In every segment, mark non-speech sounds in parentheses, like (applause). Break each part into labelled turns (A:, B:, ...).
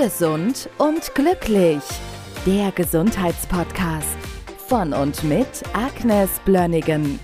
A: Gesund und glücklich. Der Gesundheitspodcast von und mit Agnes Blönnigan.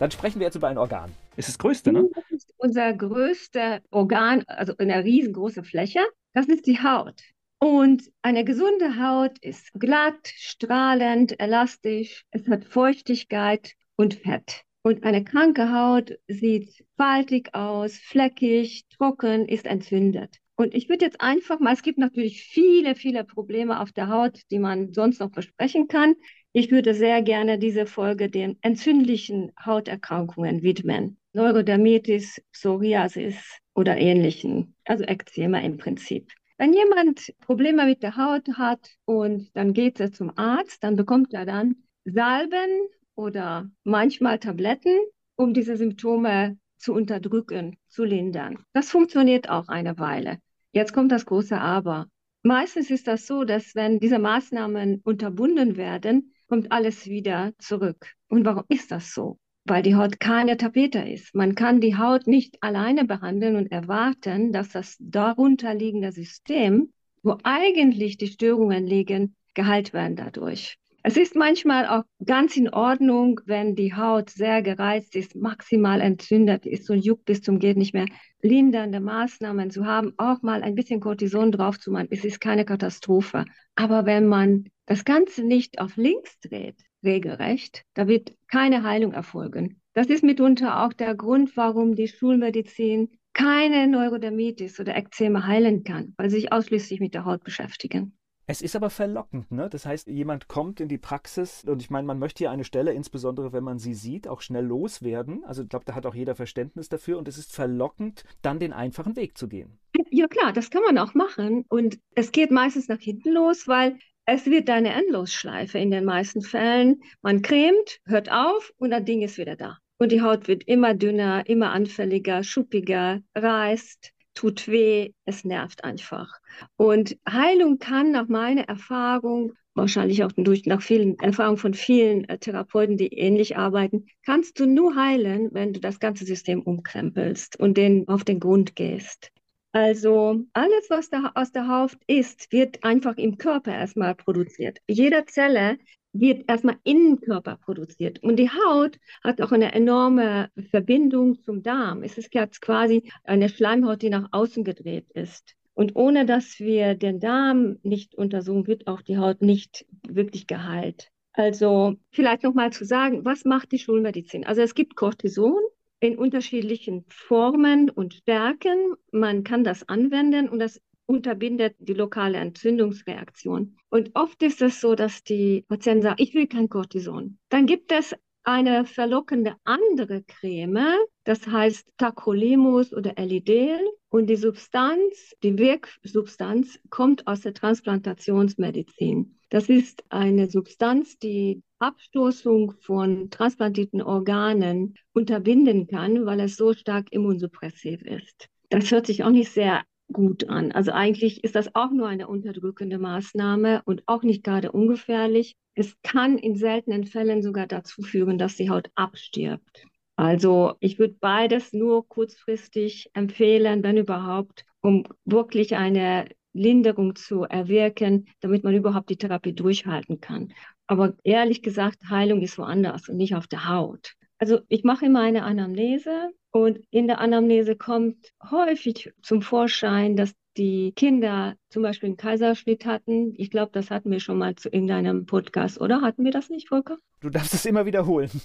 B: Dann sprechen wir jetzt über ein Organ. Ist das größte, ne?
C: Das ist unser größter Organ, also eine riesengroße Fläche. Das ist die Haut. Und eine gesunde Haut ist glatt, strahlend, elastisch. Es hat Feuchtigkeit und Fett. Und eine kranke Haut sieht faltig aus, fleckig, trocken, ist entzündet. Und ich würde jetzt einfach mal, es gibt natürlich viele, viele Probleme auf der Haut, die man sonst noch besprechen kann. Ich würde sehr gerne diese Folge den entzündlichen Hauterkrankungen widmen. Neurodermitis, Psoriasis oder ähnlichen, also Ekzema im Prinzip. Wenn jemand Probleme mit der Haut hat und dann geht er zum Arzt, dann bekommt er dann Salben oder manchmal Tabletten, um diese Symptome zu unterdrücken, zu lindern. Das funktioniert auch eine Weile. Jetzt kommt das große Aber. Meistens ist das so, dass wenn diese Maßnahmen unterbunden werden, kommt alles wieder zurück. Und warum ist das so? Weil die Haut keine Tapete ist. Man kann die Haut nicht alleine behandeln und erwarten, dass das darunter liegende System, wo eigentlich die Störungen liegen, geheilt werden dadurch. Es ist manchmal auch ganz in Ordnung, wenn die Haut sehr gereizt ist, maximal entzündet ist und juckt bis zum geht nicht mehr, lindernde Maßnahmen zu haben, auch mal ein bisschen Cortison drauf zu machen. Es ist keine Katastrophe. Aber wenn man das Ganze nicht auf links dreht, regelrecht, da wird keine Heilung erfolgen. Das ist mitunter auch der Grund, warum die Schulmedizin keine Neurodermitis oder Ekzeme heilen kann, weil sie sich ausschließlich mit der Haut beschäftigen.
B: Es ist aber verlockend, ne? Das heißt, jemand kommt in die Praxis und ich meine, man möchte ja eine Stelle, insbesondere wenn man sie sieht, auch schnell loswerden. Also ich glaube, da hat auch jeder Verständnis dafür und es ist verlockend, dann den einfachen Weg zu gehen.
C: Ja klar, das kann man auch machen und es geht meistens nach hinten los, weil es wird eine Endlosschleife in den meisten Fällen. Man cremt, hört auf und das Ding ist wieder da. Und die Haut wird immer dünner, immer anfälliger, schuppiger, reißt tut weh, es nervt einfach. Und Heilung kann nach meiner Erfahrung, wahrscheinlich auch durch nach vielen Erfahrungen von vielen äh, Therapeuten, die ähnlich arbeiten, kannst du nur heilen, wenn du das ganze System umkrempelst und den auf den Grund gehst. Also alles, was da aus der Haut ist, wird einfach im Körper erstmal produziert. Jede Zelle wird erstmal im Körper produziert. Und die Haut hat auch eine enorme Verbindung zum Darm. Es ist jetzt quasi eine Schleimhaut, die nach außen gedreht ist. Und ohne dass wir den Darm nicht untersuchen, wird auch die Haut nicht wirklich geheilt. Also vielleicht nochmal zu sagen, was macht die Schulmedizin? Also es gibt Cortison in unterschiedlichen Formen und Stärken. Man kann das anwenden und das unterbindet die lokale Entzündungsreaktion. Und oft ist es so, dass die Patienten sagen, ich will kein Cortison. Dann gibt es eine verlockende andere Creme, das heißt Tacrolimus oder Elidel. Und die Substanz, die Wirksubstanz kommt aus der Transplantationsmedizin. Das ist eine Substanz, die Abstoßung von transplantierten Organen unterbinden kann, weil es so stark immunsuppressiv ist. Das hört sich auch nicht sehr gut an. Also eigentlich ist das auch nur eine unterdrückende Maßnahme und auch nicht gerade ungefährlich. Es kann in seltenen Fällen sogar dazu führen, dass die Haut abstirbt. Also ich würde beides nur kurzfristig empfehlen, wenn überhaupt, um wirklich eine Linderung zu erwirken, damit man überhaupt die Therapie durchhalten kann. Aber ehrlich gesagt, Heilung ist woanders und nicht auf der Haut. Also ich mache immer eine Anamnese und in der Anamnese kommt häufig zum Vorschein, dass die Kinder zum Beispiel einen Kaiserschnitt hatten. Ich glaube, das hatten wir schon mal zu, in deinem Podcast, oder? Hatten wir das nicht, Volker?
B: Du darfst es immer wiederholen. (laughs)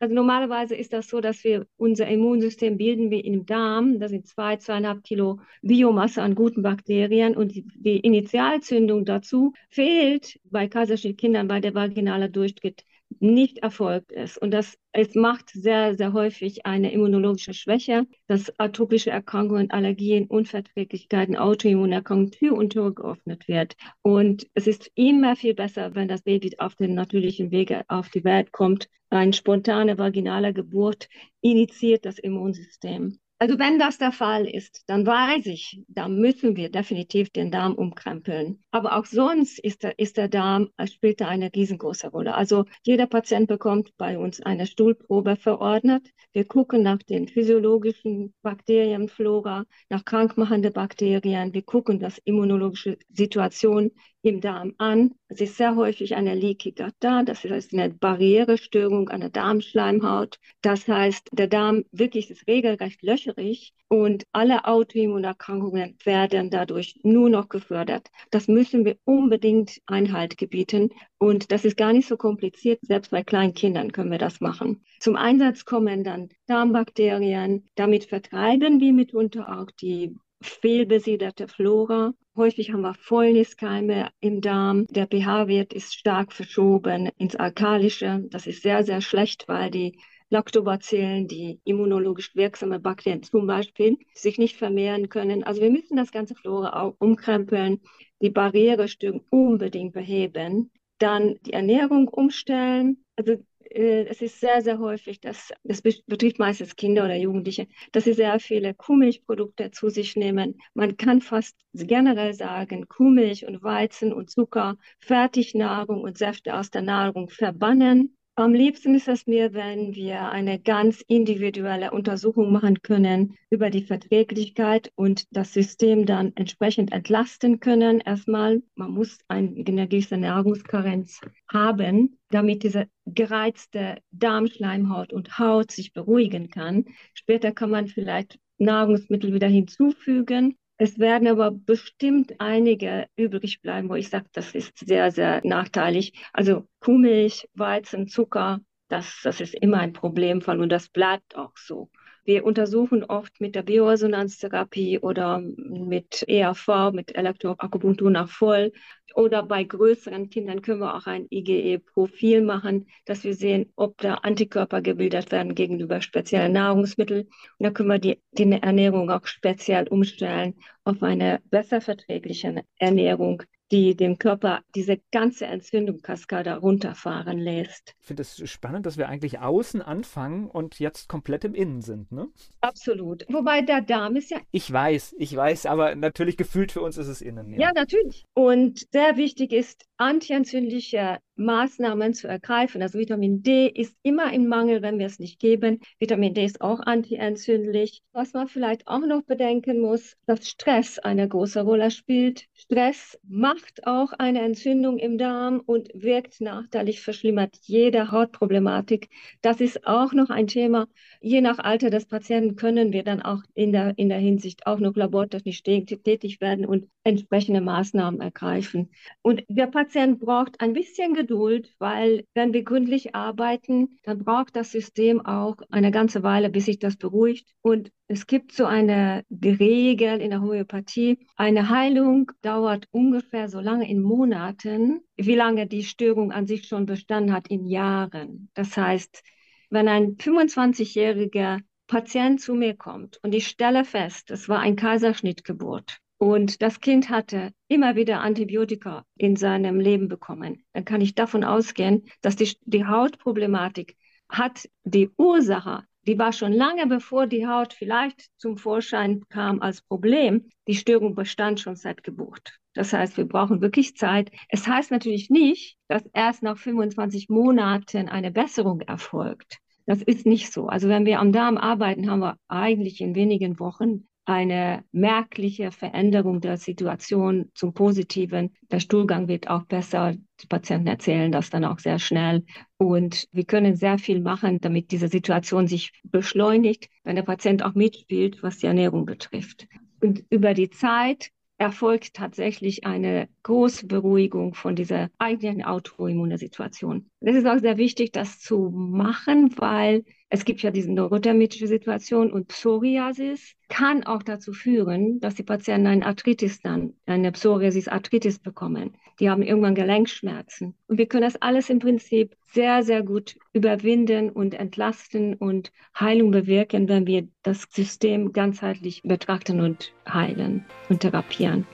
C: Also normalerweise ist das so, dass wir unser Immunsystem bilden wir im Darm. Das sind zwei, zweieinhalb Kilo Biomasse an guten Bakterien und die, die Initialzündung dazu fehlt bei Kaiserschnittkindern, weil der vaginale Durchtritt nicht erfolgt ist. Und das es macht sehr, sehr häufig eine immunologische Schwäche, dass atopische Erkrankungen, Allergien, Unverträglichkeiten, Autoimmunerkrankungen Tür und Tür geöffnet wird. Und es ist immer viel besser, wenn das Baby auf den natürlichen Wege auf die Welt kommt. Eine spontane vaginale Geburt initiiert das Immunsystem. Also wenn das der Fall ist, dann weiß ich, da müssen wir definitiv den Darm umkrempeln. Aber auch sonst ist der, ist der Darm, äh, spielt da eine riesengroße Rolle. Also jeder Patient bekommt bei uns eine Stuhlprobe verordnet. Wir gucken nach den physiologischen Bakterienflora, nach krankmachende Bakterien. Wir gucken das immunologische Situation im Darm an. Es ist sehr häufig eine Leaky Gut da, das heißt eine Barrierestörung an der Darmschleimhaut. Das heißt, der Darm wirklich ist regelrecht löcherig und alle Autoimmunerkrankungen werden dadurch nur noch gefördert. Das müssen wir unbedingt Einhalt gebieten und das ist gar nicht so kompliziert. Selbst bei kleinen Kindern können wir das machen. Zum Einsatz kommen dann Darmbakterien. Damit vertreiben wir mitunter auch die fehlbesiedelte Flora. Häufig haben wir Fäulniskeime im Darm. Der pH-Wert ist stark verschoben ins Alkalische. Das ist sehr, sehr schlecht, weil die Lactobacillen, die immunologisch wirksame Bakterien zum Beispiel, sich nicht vermehren können. Also wir müssen das ganze Flora auch umkrempeln, die Barrierestörung unbedingt beheben, dann die Ernährung umstellen. Also es ist sehr, sehr häufig, dass das betrifft meistens Kinder oder Jugendliche, dass sie sehr viele Kuhmilchprodukte zu sich nehmen. Man kann fast generell sagen, Kuhmilch und Weizen und Zucker, Fertignahrung und Säfte aus der Nahrung verbannen am liebsten ist es mir, wenn wir eine ganz individuelle Untersuchung machen können über die Verträglichkeit und das System dann entsprechend entlasten können. Erstmal, man muss eine gewisse Nahrungskarenz haben, damit diese gereizte Darmschleimhaut und Haut sich beruhigen kann. Später kann man vielleicht Nahrungsmittel wieder hinzufügen es werden aber bestimmt einige übrig bleiben, wo ich sage, das ist sehr, sehr nachteilig. Also Kuhmilch, Weizen, Zucker, das, das ist immer ein Problemfall und das bleibt auch so. Wir untersuchen oft mit der Bioresonanztherapie oder mit ERV, mit Elektroakupunktur nach voll. Oder bei größeren Kindern können wir auch ein IgE-Profil machen, dass wir sehen, ob da Antikörper gebildet werden gegenüber speziellen Nahrungsmitteln. Und da können wir die, die Ernährung auch speziell umstellen auf eine besser verträgliche Ernährung die dem Körper diese ganze Entzündungskaskade runterfahren lässt.
B: Ich finde es spannend, dass wir eigentlich außen anfangen und jetzt komplett im Innen sind, ne?
C: Absolut. Wobei der Darm ist ja.
B: Ich weiß, ich weiß, aber natürlich gefühlt für uns ist es innen.
C: Ja, ja natürlich. Und sehr wichtig ist, antientzündliche Maßnahmen zu ergreifen. Also Vitamin D ist immer im Mangel, wenn wir es nicht geben. Vitamin D ist auch antientzündlich. Was man vielleicht auch noch bedenken muss, dass Stress eine große Rolle spielt. Stress macht auch eine Entzündung im Darm und wirkt nachteilig, verschlimmert jede Hautproblematik. Das ist auch noch ein Thema. Je nach Alter des Patienten können wir dann auch in der, in der Hinsicht auch noch labortechnisch tätig werden und entsprechende Maßnahmen ergreifen. Und der Patient braucht ein bisschen Geduld, weil wenn wir gründlich arbeiten, dann braucht das System auch eine ganze Weile, bis sich das beruhigt. Und es gibt so eine Regel in der Homöopathie. Eine Heilung dauert ungefähr so lange in Monaten, wie lange die Störung an sich schon bestanden hat in Jahren. Das heißt, wenn ein 25-jähriger Patient zu mir kommt und ich stelle fest, es war ein Kaiserschnittgeburt und das Kind hatte immer wieder Antibiotika in seinem Leben bekommen, dann kann ich davon ausgehen, dass die, die Hautproblematik hat die Ursache, die war schon lange bevor die Haut vielleicht zum Vorschein kam als Problem. Die Störung bestand schon seit Geburt. Das heißt, wir brauchen wirklich Zeit. Es heißt natürlich nicht, dass erst nach 25 Monaten eine Besserung erfolgt. Das ist nicht so. Also wenn wir am Darm arbeiten, haben wir eigentlich in wenigen Wochen eine merkliche Veränderung der Situation zum Positiven. Der Stuhlgang wird auch besser. Die Patienten erzählen das dann auch sehr schnell. Und wir können sehr viel machen, damit diese Situation sich beschleunigt, wenn der Patient auch mitspielt, was die Ernährung betrifft. Und über die Zeit erfolgt tatsächlich eine große Beruhigung von dieser eigenen Autoimmunsituation. Es ist auch sehr wichtig, das zu machen, weil es gibt ja diese neurodermitische Situation und Psoriasis kann auch dazu führen, dass die Patienten eine Arthritis dann, eine Psoriasis-Arthritis bekommen. Die haben irgendwann Gelenkschmerzen. Und wir können das alles im Prinzip sehr, sehr gut überwinden und entlasten und Heilung bewirken, wenn wir das System ganzheitlich betrachten und heilen und therapieren.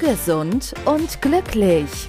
A: Gesund und glücklich.